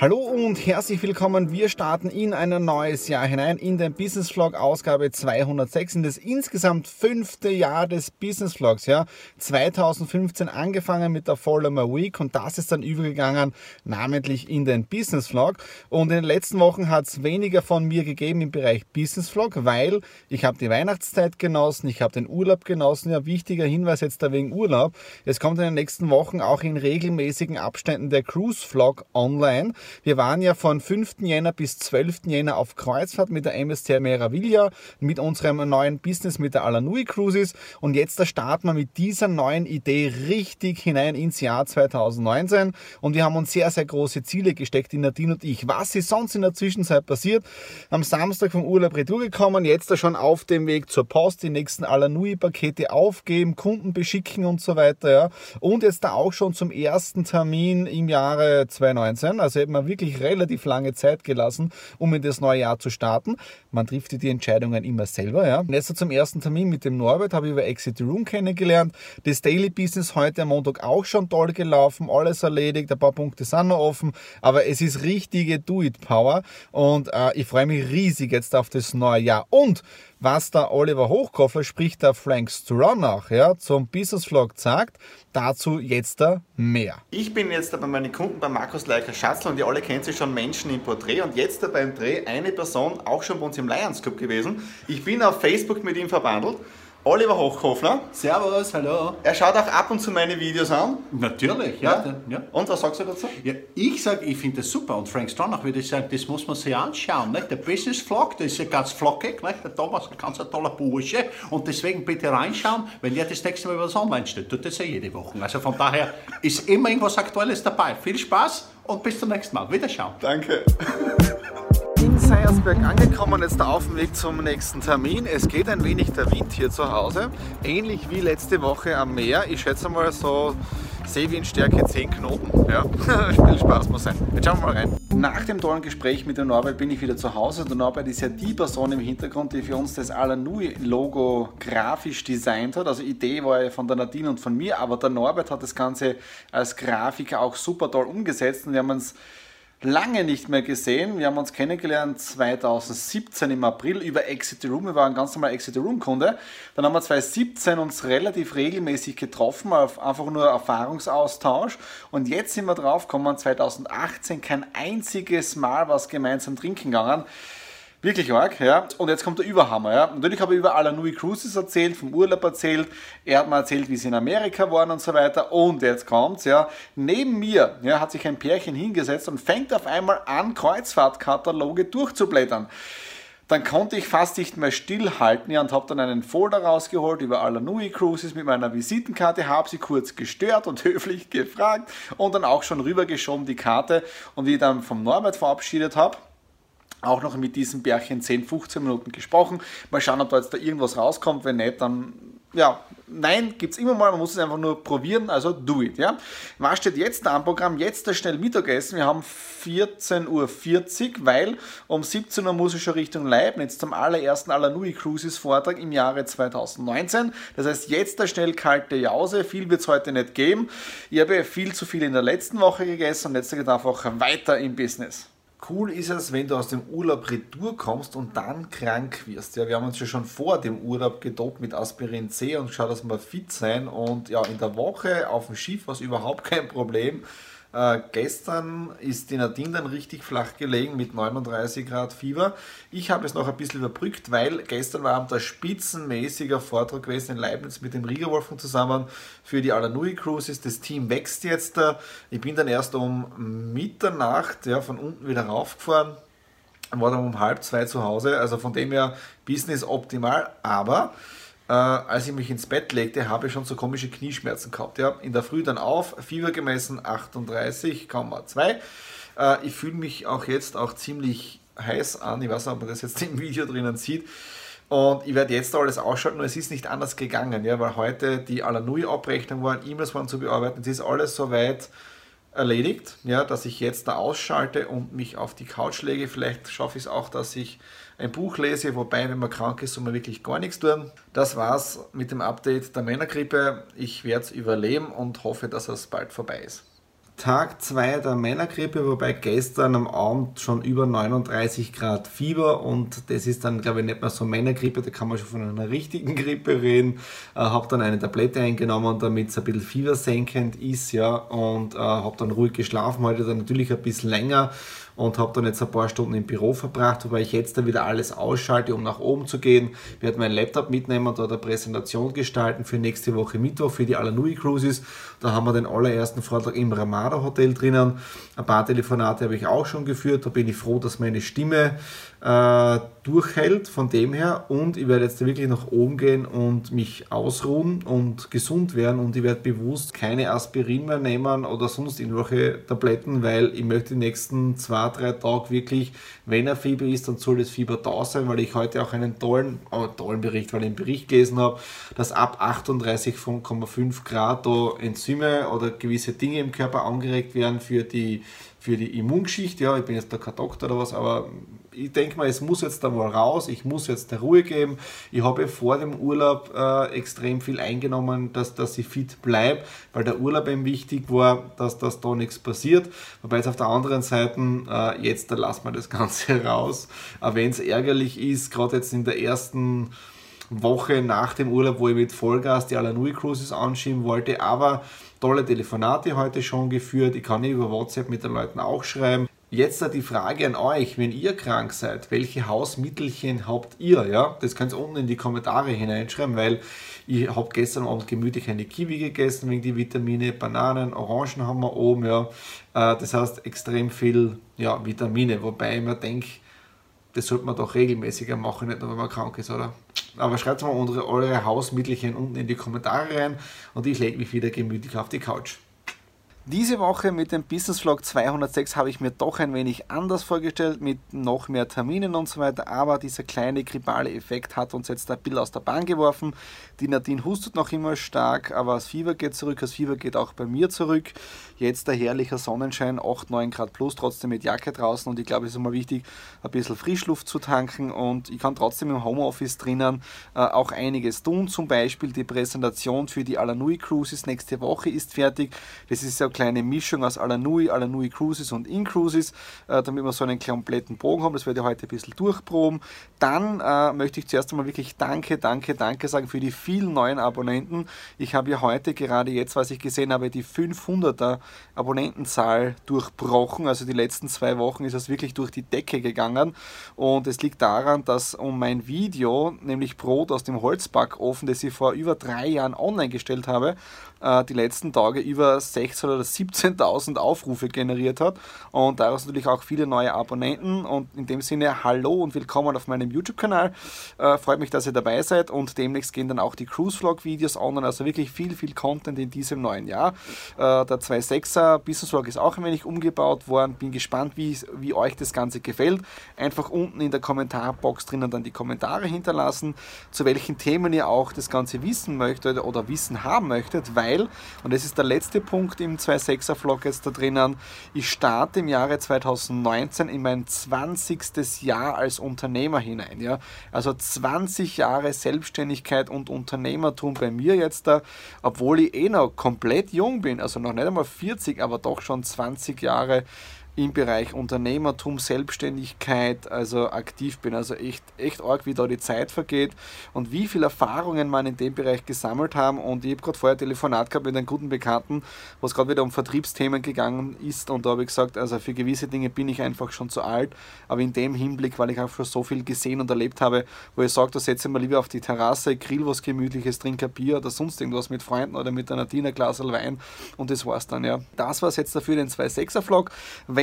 Hallo und herzlich willkommen. Wir starten in ein neues Jahr hinein in den Business Vlog Ausgabe 206 in das insgesamt fünfte Jahr des Business Vlogs. Ja, 2015 angefangen mit der Follow My Week und das ist dann übergegangen namentlich in den Business Vlog. Und in den letzten Wochen hat es weniger von mir gegeben im Bereich Business Vlog, weil ich habe die Weihnachtszeit genossen, ich habe den Urlaub genossen. Ja, wichtiger Hinweis jetzt da wegen Urlaub. Es kommt in den nächsten Wochen auch in regelmäßigen Abständen der Cruise Vlog online. Wir waren ja von 5. Jänner bis 12. Jänner auf Kreuzfahrt mit der MSC Meraviglia, mit unserem neuen Business mit der Alanui Cruises und jetzt starten wir mit dieser neuen Idee richtig hinein ins Jahr 2019 und wir haben uns sehr, sehr große Ziele gesteckt, die Nadine und ich. Was ist sonst in der Zwischenzeit passiert? Am Samstag vom Urlaub retour gekommen, jetzt da schon auf dem Weg zur Post, die nächsten Alanui-Pakete aufgeben, Kunden beschicken und so weiter. Ja. Und jetzt da auch schon zum ersten Termin im Jahre 2019, also eben man wirklich relativ lange Zeit gelassen, um in das neue Jahr zu starten. Man trifft die Entscheidungen immer selber. Ja. Jetzt zum ersten Termin mit dem Norbert habe ich über Exit Room kennengelernt. Das Daily Business heute am Montag auch schon toll gelaufen, alles erledigt, ein paar Punkte sind noch offen, aber es ist richtige Do-It-Power und äh, ich freue mich riesig jetzt auf das neue Jahr. Und was der Oliver Hochkoffer, sprich der Frank Stronach, ja, zum Business Vlog sagt. Dazu jetzt da mehr. Ich bin jetzt bei meinen Kunden bei Markus Leicher Schatzl und ihr alle kennt sich schon Menschen im Porträt und jetzt da beim Dreh eine Person auch schon bei uns im Lions Club gewesen. Ich bin auf Facebook mit ihm verbandelt Oliver Hochhofner. Servus, hallo. Er schaut auch ab und zu meine Videos an. Natürlich, ja. ja. ja. Und was sagst du dazu? Ja, ich sage, ich finde das super. Und Frank Stronach würde sagen, das muss man sich anschauen. Nicht? Der Business Vlog, der ist ja ganz flockig. Nicht? Der Thomas ist ein ganz toller Bursche. Und deswegen bitte reinschauen, wenn er das nächste Mal was online steht. Tut das ja jede Woche. Also von daher ist immer irgendwas Aktuelles dabei. Viel Spaß und bis zum nächsten Mal. Wiederschauen. Danke. Seiersberg angekommen, jetzt auf dem Weg zum nächsten Termin. Es geht ein wenig der Wind hier zu Hause, ähnlich wie letzte Woche am Meer. Ich schätze mal so Seewindstärke 10 Knoten. Ja, viel Spaß muss sein. Jetzt schauen wir mal rein. Nach dem tollen Gespräch mit dem Norbert bin ich wieder zu Hause. Der Norbert ist ja die Person im Hintergrund, die für uns das Alanui-Logo grafisch designt hat. Also Idee war ja von der Nadine und von mir, aber der Norbert hat das Ganze als Grafiker auch super toll umgesetzt und wir haben uns lange nicht mehr gesehen. Wir haben uns kennengelernt 2017 im April über Exit the Room. Wir waren ganz normal Exit the Room Kunde. Dann haben wir 2017 uns relativ regelmäßig getroffen, einfach nur Erfahrungsaustausch. Und jetzt sind wir drauf gekommen, 2018 kein einziges Mal was gemeinsam trinken gegangen. Wirklich arg, ja. Und jetzt kommt der Überhammer, ja. Natürlich habe ich über Alanui Cruises erzählt, vom Urlaub erzählt. Er hat mir erzählt, wie sie in Amerika waren und so weiter. Und jetzt kommt's, ja. Neben mir, ja, hat sich ein Pärchen hingesetzt und fängt auf einmal an, Kreuzfahrtkataloge durchzublättern. Dann konnte ich fast nicht mehr stillhalten ja, und habe dann einen Folder rausgeholt über Alanui Cruises mit meiner Visitenkarte, habe sie kurz gestört und höflich gefragt und dann auch schon rübergeschoben die Karte. Und wie ich dann vom Norbert verabschiedet habe, auch noch mit diesem Bärchen 10, 15 Minuten gesprochen. Mal schauen, ob da jetzt da irgendwas rauskommt. Wenn nicht, dann ja, nein, gibt es immer mal, man muss es einfach nur probieren, also do it. Ja? Was steht jetzt da am Programm? Jetzt das schnell Mittagessen. Wir haben 14.40 Uhr, weil um 17 Uhr muss ich schon Richtung Leibniz zum allerersten Alanui Cruises Vortrag im Jahre 2019. Das heißt, jetzt der schnell kalte Jause. Viel wird es heute nicht geben. Ich habe viel zu viel in der letzten Woche gegessen und jetzt geht einfach weiter im Business. Cool ist es, wenn du aus dem Urlaub retour kommst und dann krank wirst. Ja, wir haben uns ja schon vor dem Urlaub gedopt mit Aspirin C und geschaut, dass wir fit sein. Und ja, in der Woche auf dem Schiff war es überhaupt kein Problem. Äh, gestern ist die Nadine dann richtig flach gelegen mit 39 Grad Fieber. Ich habe es noch ein bisschen überbrückt, weil gestern war Abend ein spitzenmäßiger Vortrag gewesen in Leibniz mit dem Wolfgang zusammen für die Alanui Cruises. Das Team wächst jetzt. Ich bin dann erst um Mitternacht ja, von unten wieder raufgefahren war dann um halb zwei zu Hause. Also von dem her Business optimal. Aber äh, als ich mich ins Bett legte, habe ich schon so komische Knieschmerzen gehabt. Ja. In der Früh dann auf, Fieber gemessen 38,2. Äh, ich fühle mich auch jetzt auch ziemlich heiß an. Ich weiß nicht, ob man das jetzt im Video drinnen sieht. Und ich werde jetzt alles ausschalten und es ist nicht anders gegangen, ja, weil heute die Alanui-Abrechnung waren, E-Mails waren zu bearbeiten. Es ist alles soweit erledigt, ja, dass ich jetzt da ausschalte und mich auf die Couch lege. Vielleicht schaffe ich es auch, dass ich ein Buch lese, wobei, wenn man krank ist, soll man wirklich gar nichts tun. Das war's mit dem Update der Männergrippe. Ich werde es überleben und hoffe, dass es bald vorbei ist. Tag 2 der Männergrippe, wobei gestern am Abend schon über 39 Grad Fieber und das ist dann, glaube ich, nicht mehr so Männergrippe, da kann man schon von einer richtigen Grippe reden. Äh, habe dann eine Tablette eingenommen, damit es ein bisschen fiebersenkend ist, ja, und äh, habe dann ruhig geschlafen, heute dann natürlich ein bisschen länger und habe dann jetzt ein paar Stunden im Büro verbracht, wobei ich jetzt dann wieder alles ausschalte, um nach oben zu gehen. Ich werde meinen Laptop mitnehmen und dort eine Präsentation gestalten für nächste Woche Mittwoch für die Alanui Cruises. Da haben wir den allerersten Vortrag im Ramada Hotel drinnen. Ein paar Telefonate habe ich auch schon geführt. Da bin ich froh, dass meine Stimme äh, durchhält von dem her und ich werde jetzt wirklich nach oben gehen und mich ausruhen und gesund werden und ich werde bewusst keine Aspirin mehr nehmen oder sonst irgendwelche Tabletten, weil ich möchte die nächsten zwei, drei Tage wirklich, wenn er Fieber ist, dann soll das Fieber da sein, weil ich heute auch einen tollen, oh, tollen Bericht, weil ich einen Bericht gelesen habe, dass ab 38,5 Grad da Enzyme oder gewisse Dinge im Körper angeregt werden für die für die Immungeschichte. Ja, ich bin jetzt da kein Doktor oder was, aber ich denke mal, es muss jetzt da mal raus, ich muss jetzt der Ruhe geben. Ich habe vor dem Urlaub äh, extrem viel eingenommen, dass, dass ich fit bleibe, weil der Urlaub eben wichtig war, dass, dass da nichts passiert. Wobei jetzt auf der anderen Seite, äh, jetzt da lassen wir das Ganze raus. Aber wenn es ärgerlich ist, gerade jetzt in der ersten Woche nach dem Urlaub, wo ich mit Vollgas die Alanui Cruises anschieben wollte, aber tolle Telefonate heute schon geführt. Ich kann über WhatsApp mit den Leuten auch schreiben. Jetzt die Frage an euch, wenn ihr krank seid, welche Hausmittelchen habt ihr? Ja? Das könnt ihr unten in die Kommentare hineinschreiben, weil ich habe gestern Abend gemütlich eine Kiwi gegessen wegen die Vitamine, Bananen, Orangen haben wir oben. Ja. Äh, das heißt extrem viel ja, Vitamine, wobei ich mir denke, das sollte man doch regelmäßiger machen, nicht nur wenn man krank ist, oder? Aber schreibt mal eure Hausmittelchen unten in die Kommentare rein und ich lege mich wieder gemütlich auf die Couch. Diese Woche mit dem Business Vlog 206 habe ich mir doch ein wenig anders vorgestellt, mit noch mehr Terminen und so weiter, aber dieser kleine grippale Effekt hat uns jetzt ein bisschen aus der Bahn geworfen. Die Nadine hustet noch immer stark, aber das Fieber geht zurück, das Fieber geht auch bei mir zurück. Jetzt der herrliche Sonnenschein, 8, 9 Grad plus, trotzdem mit Jacke draußen und ich glaube, es ist immer wichtig, ein bisschen Frischluft zu tanken und ich kann trotzdem im Homeoffice drinnen äh, auch einiges tun, zum Beispiel die Präsentation für die Alanui Cruises nächste Woche ist fertig. Das ist ja kleine Mischung aus Alanui, Alanui Cruises und In-Cruises, äh, damit wir so einen kompletten Bogen haben. Das werde ich heute ein bisschen durchproben. Dann äh, möchte ich zuerst einmal wirklich Danke, Danke, Danke sagen für die vielen neuen Abonnenten. Ich habe ja heute gerade jetzt, was ich gesehen habe, die 500er Abonnentenzahl durchbrochen. Also die letzten zwei Wochen ist das wirklich durch die Decke gegangen. Und es liegt daran, dass um mein Video, nämlich Brot aus dem Holzbackofen, das ich vor über drei Jahren online gestellt habe, äh, die letzten Tage über 16.000 oder 17.000 Aufrufe generiert hat. Und daraus natürlich auch viele neue Abonnenten. Und in dem Sinne, hallo und willkommen auf meinem YouTube-Kanal. Äh, freut mich, dass ihr dabei seid. Und demnächst gehen dann auch die Cruise-Vlog-Videos online. Also wirklich viel, viel Content in diesem neuen Jahr. Äh, der 26 6er Business Vlog ist auch ein wenig umgebaut worden. Bin gespannt, wie, wie euch das Ganze gefällt. Einfach unten in der Kommentarbox drinnen dann die Kommentare hinterlassen, zu welchen Themen ihr auch das Ganze wissen möchtet oder wissen haben möchtet, weil, und das ist der letzte Punkt im 2.6er Vlog jetzt da drinnen, ich starte im Jahre 2019 in mein 20. Jahr als Unternehmer hinein. Ja? Also 20 Jahre Selbstständigkeit und Unternehmertum bei mir jetzt da, obwohl ich eh noch komplett jung bin, also noch nicht einmal 40, aber doch schon 20 Jahre im Bereich Unternehmertum, Selbstständigkeit, also aktiv bin. Also echt, echt arg, wie da die Zeit vergeht und wie viele Erfahrungen man in dem Bereich gesammelt haben. Und ich habe gerade vorher Telefonat gehabt mit einem guten Bekannten, wo es gerade wieder um Vertriebsthemen gegangen ist. Und da habe ich gesagt, also für gewisse Dinge bin ich einfach schon zu alt. Aber in dem Hinblick, weil ich auch schon so viel gesehen und erlebt habe, wo ich sage, da setze ich mal lieber auf die Terrasse, grill was Gemütliches, trinke ein Bier oder sonst irgendwas mit Freunden oder mit einer Tina Glas Wein. Und das war's dann, ja. Das war es jetzt dafür, den 2.6er Vlog.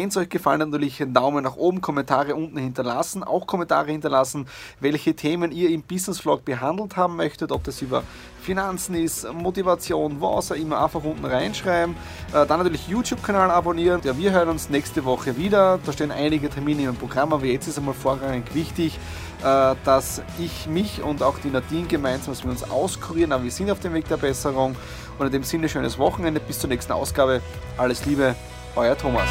Wenn es euch gefallen hat, natürlich einen Daumen nach oben, Kommentare unten hinterlassen, auch Kommentare hinterlassen, welche Themen ihr im Business Vlog behandelt haben möchtet, ob das über Finanzen ist, Motivation, was auch immer, einfach unten reinschreiben. Äh, dann natürlich YouTube-Kanal abonnieren. Ja, wir hören uns nächste Woche wieder. Da stehen einige Termine im Programm, aber jetzt ist einmal vorrangig wichtig, äh, dass ich mich und auch die Nadine gemeinsam, dass wir uns auskurieren, aber wir sind auf dem Weg der Besserung. Und in dem Sinne schönes Wochenende, bis zur nächsten Ausgabe. Alles Liebe, euer Thomas.